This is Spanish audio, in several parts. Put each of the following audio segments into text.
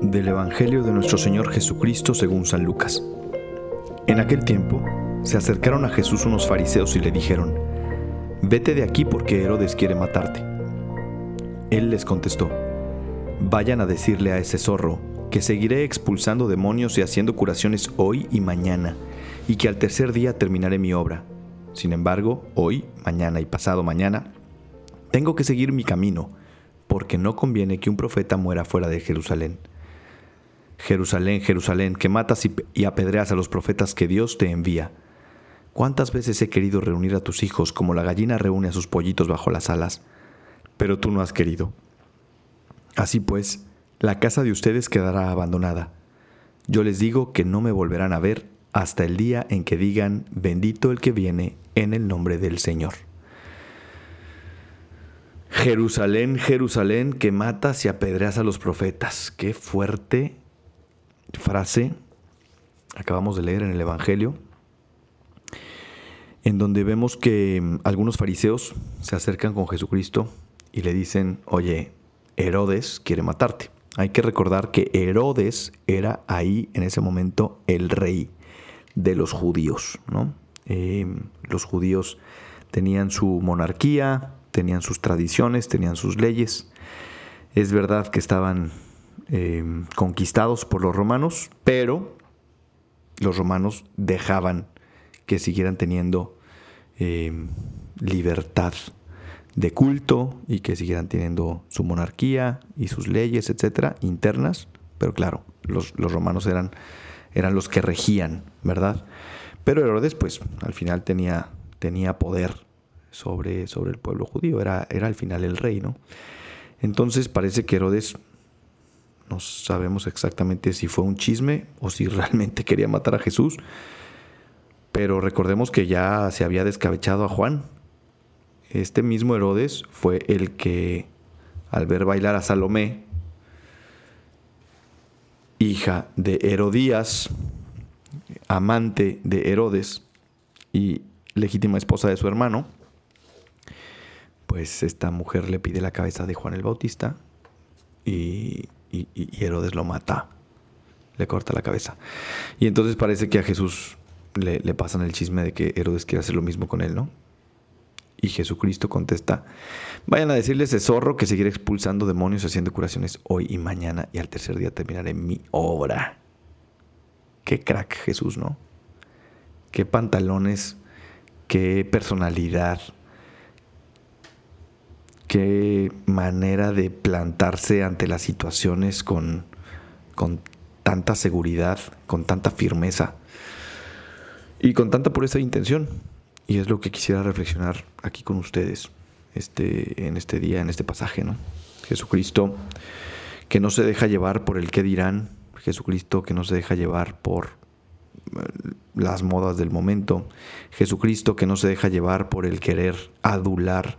Del Evangelio de nuestro Señor Jesucristo según San Lucas. En aquel tiempo se acercaron a Jesús unos fariseos y le dijeron, Vete de aquí porque Herodes quiere matarte. Él les contestó, Vayan a decirle a ese zorro que seguiré expulsando demonios y haciendo curaciones hoy y mañana, y que al tercer día terminaré mi obra. Sin embargo, hoy, mañana y pasado mañana, tengo que seguir mi camino, porque no conviene que un profeta muera fuera de Jerusalén. Jerusalén, Jerusalén, que matas y apedreas a los profetas que Dios te envía. ¿Cuántas veces he querido reunir a tus hijos como la gallina reúne a sus pollitos bajo las alas? Pero tú no has querido. Así pues, la casa de ustedes quedará abandonada. Yo les digo que no me volverán a ver hasta el día en que digan, bendito el que viene en el nombre del Señor. Jerusalén, Jerusalén, que matas y apedreas a los profetas. Qué fuerte frase acabamos de leer en el Evangelio, en donde vemos que mm, algunos fariseos se acercan con Jesucristo y le dicen, oye, Herodes quiere matarte. Hay que recordar que Herodes era ahí en ese momento el rey de los judíos. ¿no? Eh, los judíos tenían su monarquía, tenían sus tradiciones, tenían sus leyes. Es verdad que estaban eh, conquistados por los romanos, pero los romanos dejaban que siguieran teniendo eh, libertad de culto y que siguieran teniendo su monarquía y sus leyes, etcétera, internas. Pero claro, los, romanos eran, eran, los que regían, ¿verdad? Pero Herodes, pues, al final tenía, tenía poder sobre, sobre el pueblo judío, era, era al final el rey, ¿no? Entonces parece que Herodes no sabemos exactamente si fue un chisme o si realmente quería matar a Jesús. Pero recordemos que ya se había descabechado a Juan. Este mismo Herodes fue el que, al ver bailar a Salomé, hija de Herodías, amante de Herodes y legítima esposa de su hermano, pues esta mujer le pide la cabeza de Juan el Bautista y y, Herodes lo mata, le corta la cabeza. Y entonces parece que a Jesús le, le pasan el chisme de que Herodes quiere hacer lo mismo con él, ¿no? Y Jesucristo contesta, vayan a decirle a ese zorro que seguiré expulsando demonios haciendo curaciones hoy y mañana y al tercer día terminaré mi obra. Qué crack Jesús, ¿no? Qué pantalones, qué personalidad, qué manera de plantarse ante las situaciones con, con tanta seguridad, con tanta firmeza y con tanta pureza de intención. Y es lo que quisiera reflexionar aquí con ustedes este, en este día, en este pasaje. ¿no? Jesucristo que no se deja llevar por el qué dirán, Jesucristo que no se deja llevar por eh, las modas del momento, Jesucristo que no se deja llevar por el querer adular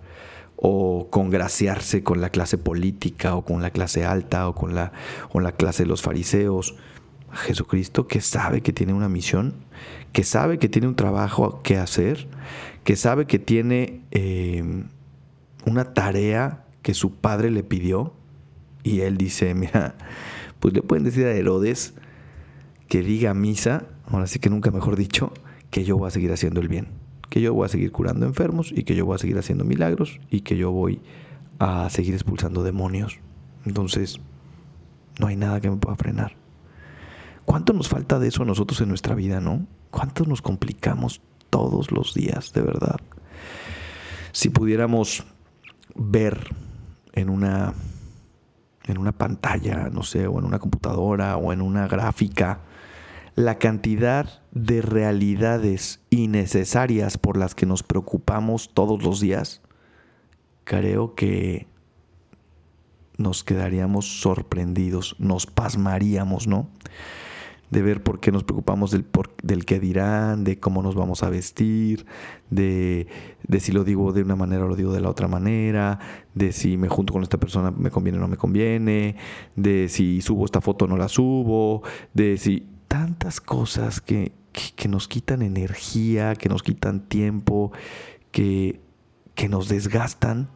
o congraciarse con la clase política o con la clase alta o con la, la clase de los fariseos. Jesucristo que sabe que tiene una misión, que sabe que tiene un trabajo que hacer, que sabe que tiene eh, una tarea que su padre le pidió y él dice, mira, pues le pueden decir a Herodes que diga misa, ahora sí que nunca mejor dicho, que yo voy a seguir haciendo el bien que yo voy a seguir curando enfermos y que yo voy a seguir haciendo milagros y que yo voy a seguir expulsando demonios. Entonces, no hay nada que me pueda frenar. ¿Cuánto nos falta de eso a nosotros en nuestra vida, no? ¿Cuánto nos complicamos todos los días, de verdad? Si pudiéramos ver en una en una pantalla, no sé, o en una computadora o en una gráfica la cantidad de realidades innecesarias por las que nos preocupamos todos los días, creo que nos quedaríamos sorprendidos, nos pasmaríamos, ¿no? De ver por qué nos preocupamos del, por, del qué dirán, de cómo nos vamos a vestir, de, de si lo digo de una manera o lo digo de la otra manera, de si me junto con esta persona me conviene o no me conviene, de si subo esta foto o no la subo, de si tantas cosas que, nos quitan energía, que nos quitan tiempo, que, que nos desgastan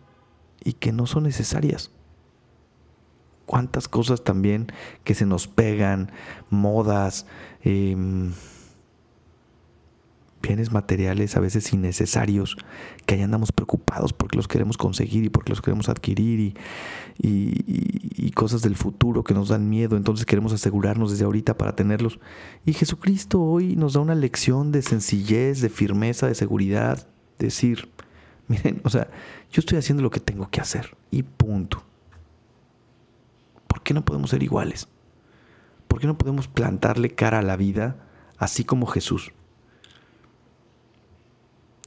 y que no son necesarias. Cuántas cosas también que se nos pegan, modas, em, materiales a veces innecesarios, que ahí andamos preocupados porque los queremos conseguir y porque los queremos adquirir y, cosas del futuro que nos dan miedo, entonces queremos asegurarnos desde ahorita para tenerlos. Y Jesucristo hoy nos da una lección de sencillez, de firmeza, de seguridad, decir, miren, o sea, yo estoy haciendo lo que tengo que hacer y punto. ¿Por qué no podemos ser iguales? ¿Por qué no podemos plantarle cara a la vida así como Jesús?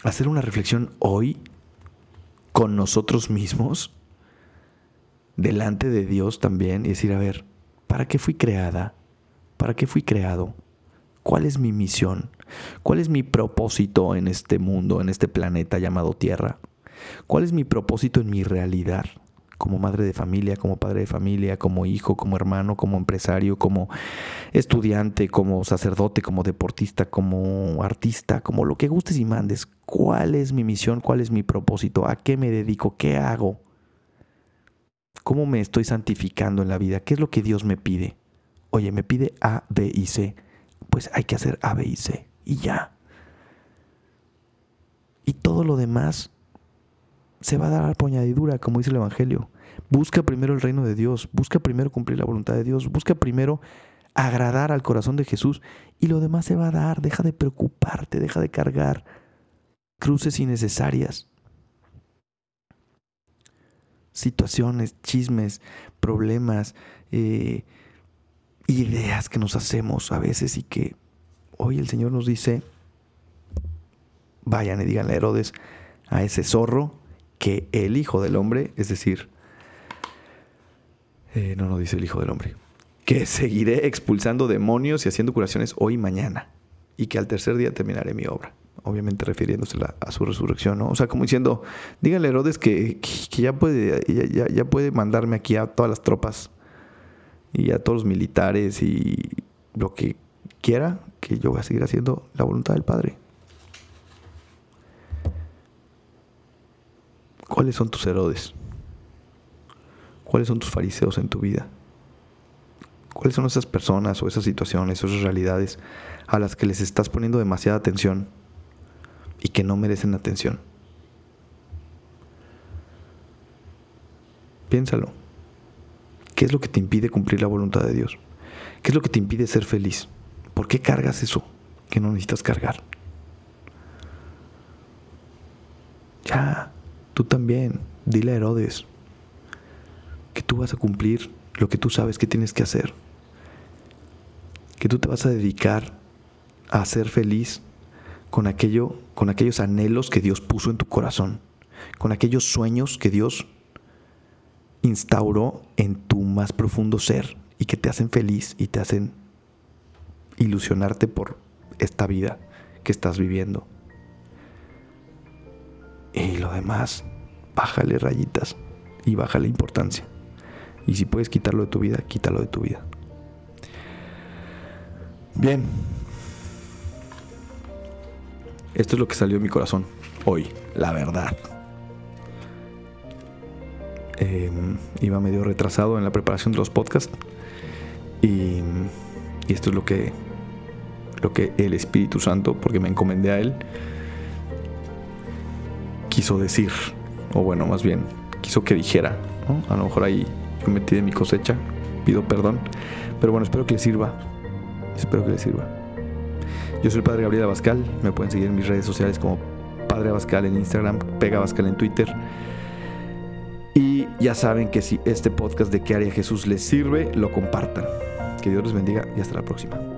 Hacer una reflexión hoy con nosotros mismos, delante de Dios también, y decir, a ver, ¿para qué fui creada? ¿Para qué fui creado? ¿Cuál es mi misión? ¿Cuál es mi propósito en este mundo, en este planeta llamado Tierra? ¿Cuál es mi propósito en mi realidad? Como madre de familia, como padre de familia, como hijo, como hermano, como empresario, como estudiante, como sacerdote, como deportista, como artista, como lo que gustes y mandes. ¿Cuál es mi misión? ¿Cuál es mi propósito? ¿A qué me dedico? ¿Qué hago? ¿Cómo me estoy santificando en la vida? ¿Qué es lo que Dios me pide? Oye, me pide A, B y C. Pues hay que hacer A, B y C. Y ya. Y todo lo demás se va a dar por añadidura, como dice el Evangelio. Busca primero el reino de Dios, busca primero cumplir la voluntad de Dios, busca primero agradar al corazón de Jesús y lo demás se va a dar. Deja de preocuparte, deja de cargar cruces innecesarias. Situaciones, chismes, problemas, eh, ideas que nos hacemos a veces y que hoy el Señor nos dice, vayan y díganle a Herodes, a ese zorro, que el Hijo del Hombre, es decir, eh, no, no dice el Hijo del Hombre, que seguiré expulsando demonios y haciendo curaciones hoy y mañana, y que al tercer día terminaré mi obra. Obviamente refiriéndose a su resurrección, ¿no? O sea, como diciendo, díganle a Herodes que, ya, puede, ya, ya puede mandarme aquí a todas las tropas y a todos los militares y lo que quiera, que yo voy a seguir haciendo la voluntad del Padre. ¿Cuáles son tus Herodes? ¿Cuáles son tus fariseos en tu vida? ¿Cuáles son esas personas o esas situaciones o esas realidades a las que les estás poniendo demasiada atención y que no merecen atención? Piénsalo. ¿Qué es lo que te impide cumplir la voluntad de Dios? ¿Qué es lo que te impide ser feliz? ¿Por qué cargas eso que no necesitas cargar? Ya, Tú también, dile a Herodes que tú vas a cumplir lo que tú sabes que tienes que hacer. Que tú te vas a dedicar a ser feliz con aquello, con aquellos anhelos que Dios puso en tu corazón, con aquellos sueños que Dios instauró en tu más profundo ser y que te hacen feliz y te hacen ilusionarte por esta vida que estás viviendo. Y lo demás, bájale rayitas y bájale importancia. Y si puedes quitarlo de tu vida, quítalo de tu vida. Bien. Esto es lo que salió de mi corazón hoy, la verdad. Em, iba medio retrasado en la preparación de los podcasts. Y, y esto es lo que, lo que el Espíritu Santo, porque me encomendé a Él, quiso decir, o bueno, más bien, quiso que dijera. A lo mejor ahí yo metí de mi cosecha, pido perdón, pero bueno, espero que les sirva. Espero que les sirva. Yo soy el Padre Gabriel Abascal, me pueden seguir en mis redes sociales como Padre Abascal en Instagram, Pega Abascal en Twitter. Y ya saben que si este podcast de qué haría Jesús les sirve, lo compartan. Que Dios les bendiga y hasta la próxima.